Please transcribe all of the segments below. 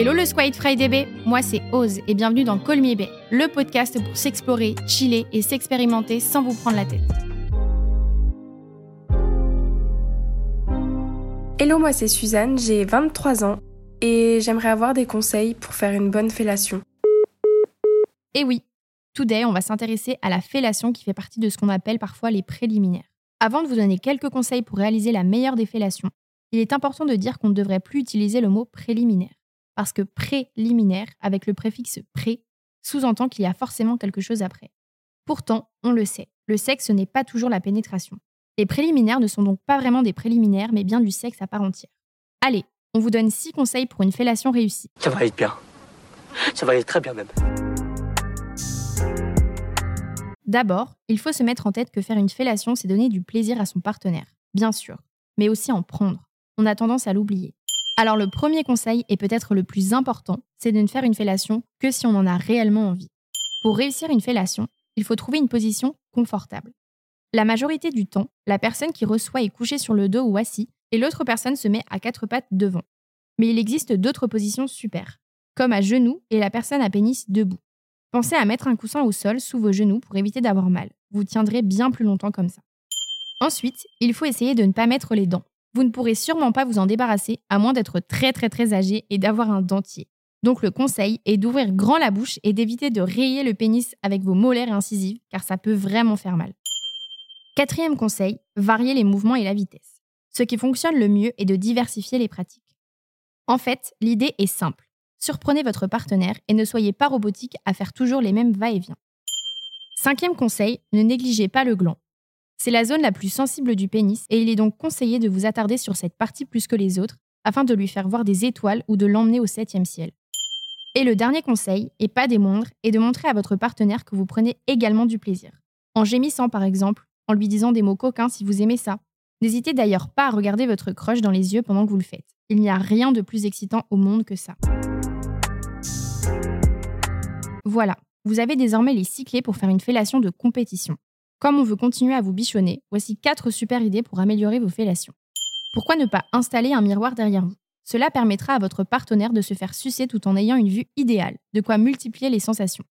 Hello le Squid Friday Bay, moi c'est Oz et bienvenue dans Me Bay, le podcast pour s'explorer, chiller et s'expérimenter sans vous prendre la tête. Hello, moi c'est Suzanne, j'ai 23 ans et j'aimerais avoir des conseils pour faire une bonne fellation. Et oui, today on va s'intéresser à la fellation qui fait partie de ce qu'on appelle parfois les préliminaires. Avant de vous donner quelques conseils pour réaliser la meilleure des fellations, il est important de dire qu'on ne devrait plus utiliser le mot préliminaire parce que préliminaire, avec le préfixe pré, sous-entend qu'il y a forcément quelque chose après. Pourtant, on le sait, le sexe n'est pas toujours la pénétration. Les préliminaires ne sont donc pas vraiment des préliminaires, mais bien du sexe à part entière. Allez, on vous donne 6 conseils pour une fellation réussie. Ça va être bien. Ça va aller très bien même. D'abord, il faut se mettre en tête que faire une fellation, c'est donner du plaisir à son partenaire, bien sûr, mais aussi en prendre. On a tendance à l'oublier. Alors le premier conseil, et peut-être le plus important, c'est de ne faire une fellation que si on en a réellement envie. Pour réussir une fellation, il faut trouver une position confortable. La majorité du temps, la personne qui reçoit est couchée sur le dos ou assis, et l'autre personne se met à quatre pattes devant. Mais il existe d'autres positions super, comme à genoux et la personne à pénis debout. Pensez à mettre un coussin au sol sous vos genoux pour éviter d'avoir mal. Vous tiendrez bien plus longtemps comme ça. Ensuite, il faut essayer de ne pas mettre les dents. Vous ne pourrez sûrement pas vous en débarrasser à moins d'être très très très âgé et d'avoir un dentier. Donc le conseil est d'ouvrir grand la bouche et d'éviter de rayer le pénis avec vos molaires incisives car ça peut vraiment faire mal. Quatrième conseil, varier les mouvements et la vitesse. Ce qui fonctionne le mieux est de diversifier les pratiques. En fait, l'idée est simple. Surprenez votre partenaire et ne soyez pas robotique à faire toujours les mêmes va-et-vient. Cinquième conseil, ne négligez pas le gland. C'est la zone la plus sensible du pénis et il est donc conseillé de vous attarder sur cette partie plus que les autres afin de lui faire voir des étoiles ou de l'emmener au septième ciel. Et le dernier conseil, et pas des moindres, est de montrer à votre partenaire que vous prenez également du plaisir. En gémissant par exemple, en lui disant des mots coquins si vous aimez ça. N'hésitez d'ailleurs pas à regarder votre crush dans les yeux pendant que vous le faites. Il n'y a rien de plus excitant au monde que ça. Voilà, vous avez désormais les six clés pour faire une fellation de compétition. Comme on veut continuer à vous bichonner, voici 4 super idées pour améliorer vos fellations. Pourquoi ne pas installer un miroir derrière vous? Cela permettra à votre partenaire de se faire sucer tout en ayant une vue idéale, de quoi multiplier les sensations.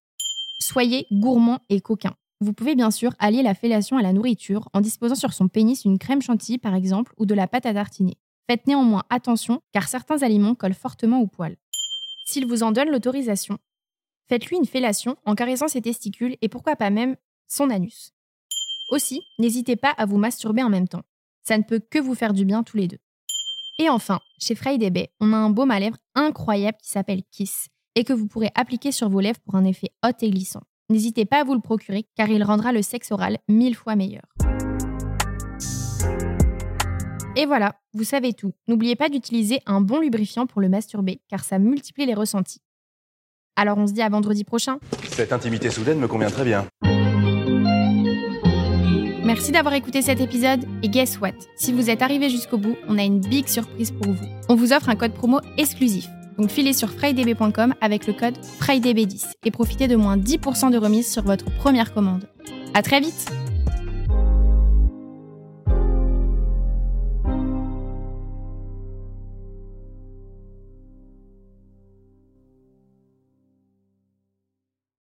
Soyez gourmand et coquin. Vous pouvez bien sûr allier la fellation à la nourriture en disposant sur son pénis une crème chantilly par exemple ou de la pâte à tartiner. Faites néanmoins attention car certains aliments collent fortement au poil. S'il vous en donne l'autorisation, faites-lui une fellation en caressant ses testicules et pourquoi pas même son anus. Aussi, n'hésitez pas à vous masturber en même temps. Ça ne peut que vous faire du bien tous les deux. Et enfin, chez Friday Bay, on a un baume à lèvres incroyable qui s'appelle Kiss et que vous pourrez appliquer sur vos lèvres pour un effet hot et glissant. N'hésitez pas à vous le procurer car il rendra le sexe oral mille fois meilleur. Et voilà, vous savez tout. N'oubliez pas d'utiliser un bon lubrifiant pour le masturber car ça multiplie les ressentis. Alors on se dit à vendredi prochain. Cette intimité soudaine me convient très bien. Merci d'avoir écouté cet épisode et guess what? Si vous êtes arrivé jusqu'au bout, on a une big surprise pour vous. On vous offre un code promo exclusif. Donc filez sur frydb.com avec le code FRIDAYB10 et profitez de moins 10% de remise sur votre première commande. À très vite